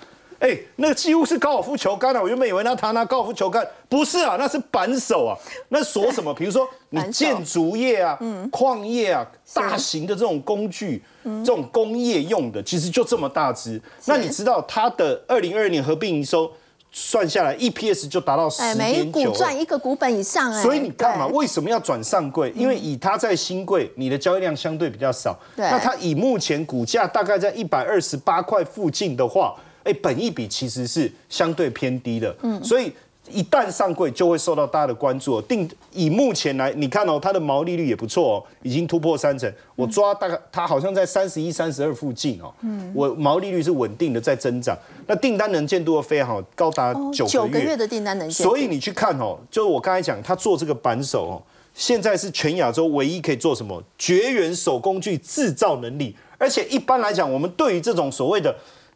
哎，那个几乎是高尔夫球杆啊！我原本以为那他拿高尔夫球杆，不是啊，那是扳手啊。那锁什么？(laughs) 比如说你建筑业啊、矿业啊、大型的这种工具、这种工业用的，其实就这么大只。那你知道它的二零二二年合并营收算下来，EPS 就达到十哎，每股。赚一个股本以上，哎，所以你看嘛，对为什么要转上柜？因为以它在新柜，你的交易量相对比较少。那它以目前股价大概在一百二十八块附近的话，哎，本益比其实是相对偏低的。嗯，所以。一旦上柜，就会受到大家的关注、哦。定以目前来，你看哦，它的毛利率也不错哦，已经突破三成。我抓大概它好像在三十一、三十二附近哦。嗯，我毛利率是稳定的在增长。那订单能见度非常好，高达哦九个月。九个月的订单能见度，所以你去看哦，就是我刚才讲，他做这个扳手哦，现在是全亚洲唯一可以做什么绝缘手工具制造能力，而且一般来讲，我们对于这种所谓的，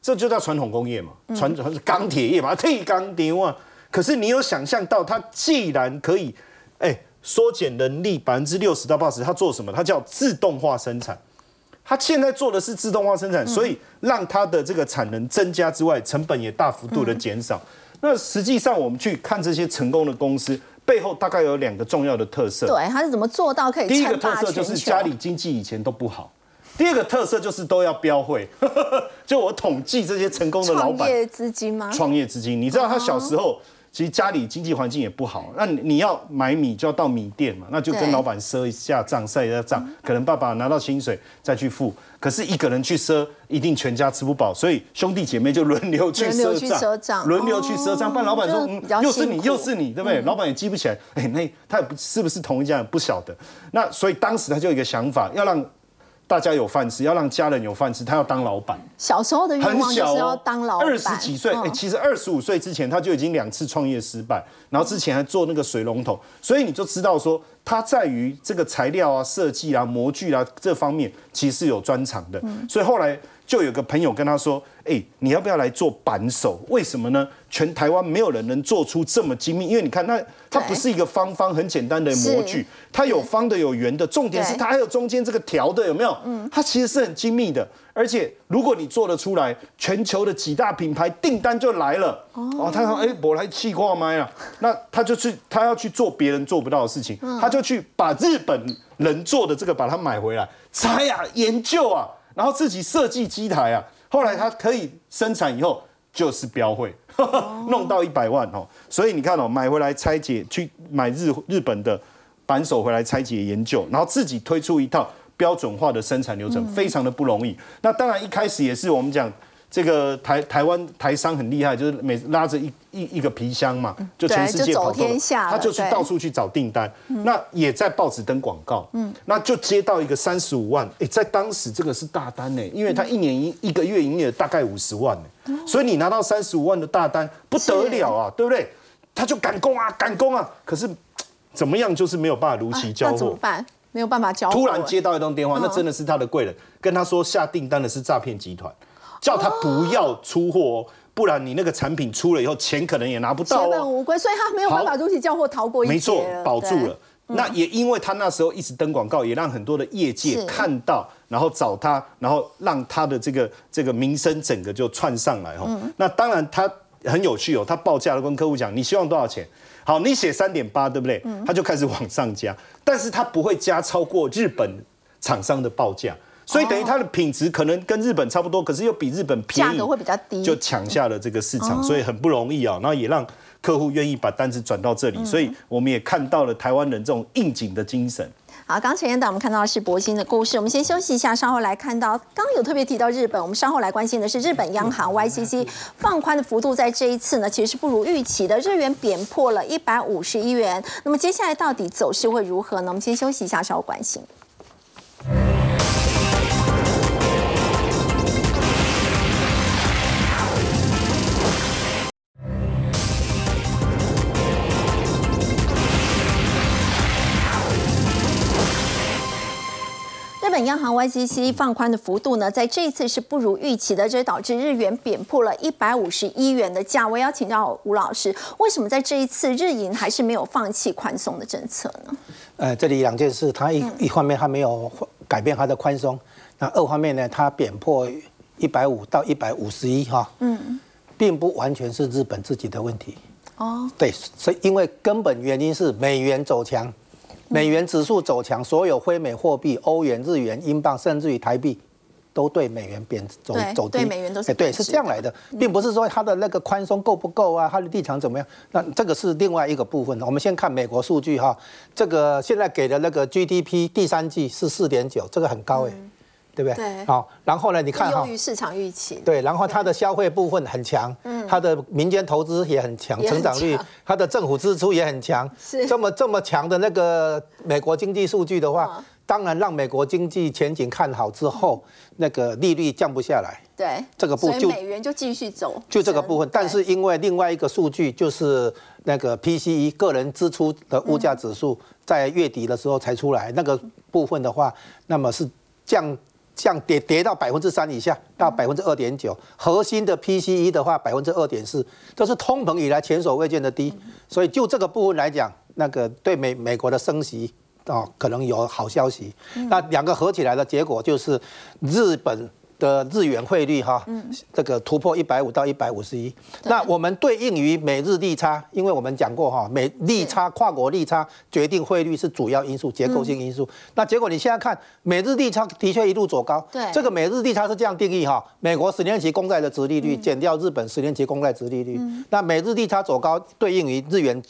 这就叫传统工业嘛，传统是钢铁业嘛，替钢铁啊。可是你有想象到，它既然可以，哎，缩减人力百分之六十到八十，它做什么？它叫自动化生产。它现在做的是自动化生产，所以让它的这个产能增加之外，成本也大幅度的减少。那实际上我们去看这些成功的公司背后，大概有两个重要的特色。对，它是怎么做到可以？第一个特色就是家里经济以前都不好。第二个特色就是都要标会，(laughs) 就我统计这些成功的老板，创业资金吗？创业资金，你知道他小时候其实家里经济环境也不好，那你要买米就要到米店嘛，那就跟老板赊一下账，赊一下账，可能爸爸拿到薪水再去付，可是一个人去赊，一定全家吃不饱，所以兄弟姐妹就轮流去赊账，轮流去赊账，不然老板说，嗯，又是你又是你，对不对？老板也记不起来，哎，那他也不是不是同一家人，不晓得，那所以当时他就有一个想法，要让。大家有饭吃，要让家人有饭吃，他要当老板。小时候的愿望就是要当老板。二十几岁，哎，其实二十五岁之前他就已经两次创业失败，然后之前还做那个水龙头，所以你就知道说他在于这个材料啊、设计啊、模具啊这方面其实是有专长的。所以后来就有个朋友跟他说：“哎，你要不要来做扳手？为什么呢？全台湾没有人能做出这么精密，因为你看那。”它不是一个方方很简单的模具，它有方的有圆的，重点是它还有中间这个条的，有没有？嗯，它其实是很精密的，而且如果你做得出来，全球的几大品牌订单就来了。哦，他说：“哎，我来气挂麦了。”那他就去，他要去做别人做不到的事情，他就去把日本人做的这个把它买回来，拆呀，研究啊，然后自己设计机台啊，后来它可以生产以后。就是标会 (laughs) 弄到一百万哦，所以你看哦，买回来拆解，去买日日本的扳手回来拆解研究，然后自己推出一套标准化的生产流程，非常的不容易。那当然一开始也是我们讲。这个台台湾台商很厉害，就是每拉着一一一个皮箱嘛，就全世界跑天下，他就去到处去找订单。那也在报纸登广告，嗯，那就接到一个三十五万，哎，在当时这个是大单呢，因为他一年一一个月营业大概五十万呢，所以你拿到三十五万的大单不得了啊，对不对？他就赶工啊，赶工啊，可是怎么样就是没有办法如期交货，怎么办？没有办法交货。突然接到一通电话，那真的是他的贵人跟他说下订单的是诈骗集团。叫他不要出货，不然你那个产品出了以后，钱可能也拿不到。血本无归，所以他没有办法东西交货，逃过一劫。没错，保住了。那也因为他那时候一直登广告，也让很多的业界看到，然后找他，然后让他的这个这个名声整个就窜上来哈。那当然他很有趣哦，他报价了跟客户讲，你希望多少钱？好，你写三点八，对不对？他就开始往上加，但是他不会加超过日本厂商的报价。所以等于它的品质可能跟日本差不多，可是又比日本便宜，价格会比较低，就抢下了这个市场，所以很不容易啊。然后也让客户愿意把单子转到这里，所以我们也看到了台湾人这种应景的精神。好，刚前面的我们看到的是博兴的故事，我们先休息一下，稍后来看到刚有特别提到日本，我们稍后来关心的是日本央行 YCC 放宽的幅度在这一次呢，其实是不如预期的，日元贬破了一百五十一元。那么接下来到底走势会如何呢？我们先休息一下，稍后关心。央行 YCC 放宽的幅度呢，在这一次是不如预期的，这导致日元贬破了一百五十一元的价。我要请教吴老师，为什么在这一次日银还是没有放弃宽松的政策呢？呃，这里两件事，它一一方面它没有改变它的宽松，那二方面呢，它贬破一百五到一百五十一哈，嗯，并不完全是日本自己的问题哦，对，所以因为根本原因是美元走强。美元指数走强，所有非美货币，欧元、日元、英镑，甚至于台币，都对美元贬走走低。对美元都是对，是这样来的，并不是说它的那个宽松够不够啊，它的立场怎么样？那这个是另外一个部分。我们先看美国数据哈，这个现在给的那个 GDP 第三季是四点九，这个很高哎。对不对？对。好，然后呢？你看哈。优于市场预期。对，然后它的消费部分很强，嗯，它的民间投资也很强，成长率，它的政府支出也很强。是。这么这么强的那个美国经济数据的话，当然让美国经济前景看好之后，那个利率降不下来。对。这个部就美元就继续走。就这个部分，但是因为另外一个数据就是那个 PCE 个人支出的物价指数在月底的时候才出来，那个部分的话，那么是降。降跌跌到百分之三以下，到百分之二点九。核心的 PCE 的话，百分之二点四，这是通膨以来前所未见的低。所以就这个部分来讲，那个对美美国的升息哦，可能有好消息。那两个合起来的结果就是日本。的日元汇率哈，这个突破一百五到一百五十一，那我们对应于美日利差，因为我们讲过哈，美利差跨国利差决定汇率是主要因素，结构性因素。那结果你现在看美日利差的确一路走高，对，这个美日利差是这样定义哈，美国十年期公债的殖利率减掉日本十年期公债殖利率，那美日利差走高对应于日元。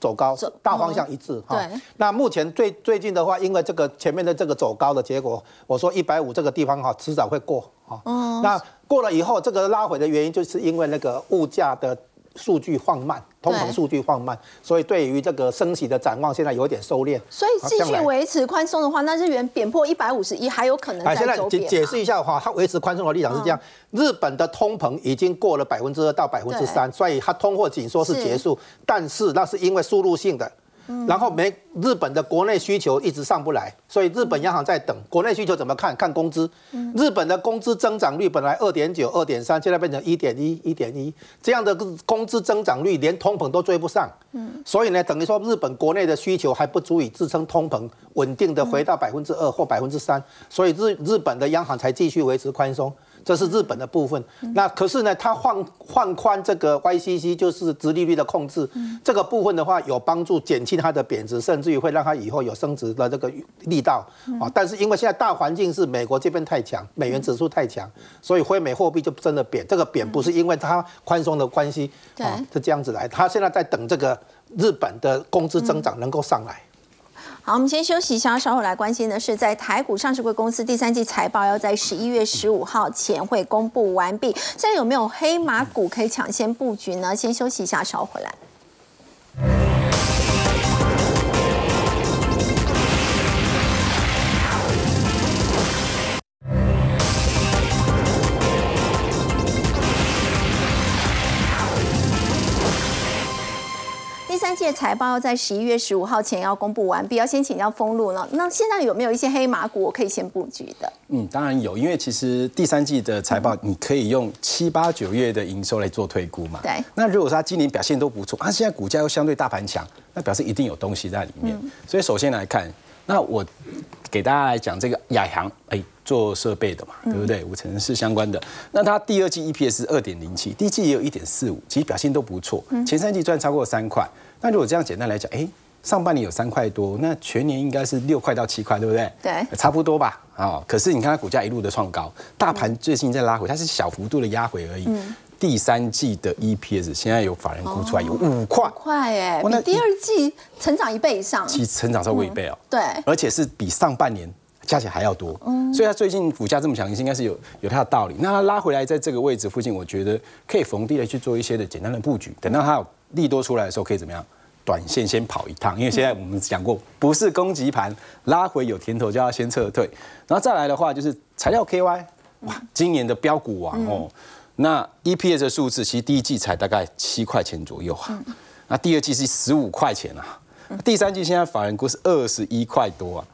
走高，大方向一致哈。那目前最最近的话，因为这个前面的这个走高的结果，我说一百五这个地方哈，迟早会过啊。那过了以后，这个拉回的原因，就是因为那个物价的。数据放慢，通膨数据放慢，所以对于这个升息的展望，现在有点收敛。所以继续维持宽松的话，那日元贬破一百五十一还有可能哎，现在。解释一下的话，它维持宽松的立场是这样：日本的通膨已经过了百分之二到百分之三，所以它通货紧缩是结束，但是那是因为输入性的。然后没日本的国内需求一直上不来，所以日本央行在等国内需求怎么看？看工资。日本的工资增长率本来二点九、二点三，现在变成一点一、一点一，这样的工资增长率连通膨都追不上。所以呢，等于说日本国内的需求还不足以支撑通膨稳定的回到百分之二或百分之三，所以日日本的央行才继续维持宽松。这是日本的部分，那可是呢，它放放宽这个 YCC 就是直利率的控制，这个部分的话有帮助减轻它的贬值，甚至于会让它以后有升值的这个力道啊。但是因为现在大环境是美国这边太强，美元指数太强，所以非美货币就真的贬。这个贬不是因为它宽松的关系啊，是这样子来。它现在在等这个日本的工资增长能够上来。好，我们先休息一下，稍后来关心的是，在台股上市贵公司第三季财报要在十一月十五号前会公布完毕，现在有没有黑马股可以抢先布局呢？先休息一下，稍后回来。届财报要在十一月十五号前要公布完毕，要先请教封路呢。那现在有没有一些黑马股我可以先布局的？嗯，当然有，因为其实第三季的财报你可以用七八九月的营收来做推估嘛。对。那如果说它今年表现都不错，它现在股价又相对大盘强，那表示一定有东西在里面。所以首先来看，那我给大家来讲这个亚航，哎，做设备的嘛，对不对？五成是相关的。那它第二季 EPS 二点零七，第一季也有一点四五，其实表现都不错。前三季赚超过三块。那如果这样简单来讲，哎，上半年有三块多，那全年应该是六块到七块，对不对？对，差不多吧。啊，可是你看它股价一路的创高，大盘最近在拉回，它是小幅度的压回而已。第三季的 EPS 现在有法人估出来有五块，块哎，比第二季成长一倍以上，其实成长超过一倍哦。对，而且是比上半年加起来还要多。嗯，所以它最近股价这么强，应该是有有它的道理。那它拉回来在这个位置附近，我觉得可以逢低的去做一些的简单的布局，等到它有利多出来的时候，可以怎么样？短线先跑一趟，因为现在我们讲过，不是攻击盘拉回有甜头就要先撤退，然后再来的话就是材料 KY，哇，今年的标股王哦，那 EPS 的数字其实第一季才大概七块钱左右啊，那第二季是十五块钱啊，第三季现在法人估是二十一块多啊，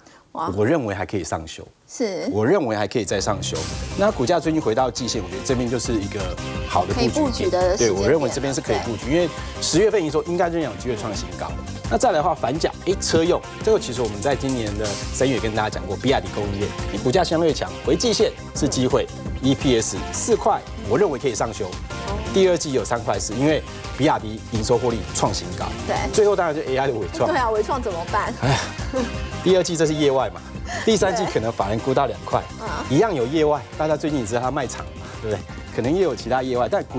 我认为还可以上修。是，我认为还可以再上修。那股价最近回到季线，我觉得这边就是一个好的布局的。对，我认为这边是可以布局，因为十月份营收应该仍然有机会创新高。那再来的话，反甲，哎，车用这个其实我们在今年的三月跟大家讲过，比亚迪供应链，你股价相对强，回季线是机会。EPS 四块，我认为可以上修。第二季有三块四，因为比亚迪营收获利创新高。对，最后当然就 AI 的伟创。对啊，伟创怎么办？哎呀，第二季这是业外嘛。第三季可能法人估到两块，一样有业外，大家最近也知道它卖场嘛，对不对？可能也有其他业外，但股。